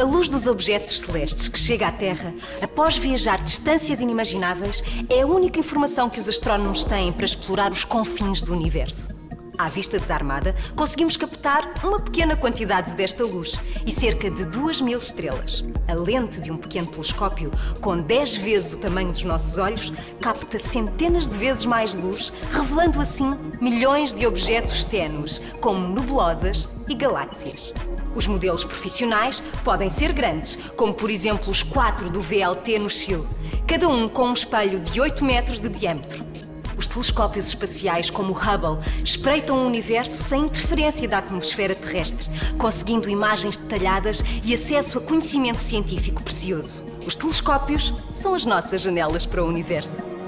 luz dos objetos celestes que chega à Terra, após viajar distâncias inimagináveis, é a única informação que os astrónomos têm para explorar os confins do universo. À vista desarmada, conseguimos captar uma pequena quantidade desta luz e cerca de 2 mil estrelas. A lente de um pequeno telescópio, com 10 vezes o tamanho dos nossos olhos, capta centenas de vezes mais luz, revelando assim milhões de objetos ténues, como nebulosas e galáxias. Os modelos profissionais podem ser grandes, como por exemplo os quatro do VLT no Chile, cada um com um espelho de 8 metros de diâmetro. Os telescópios espaciais como o Hubble espreitam o universo sem interferência da atmosfera terrestre, conseguindo imagens detalhadas e acesso a conhecimento científico precioso. Os telescópios são as nossas janelas para o universo.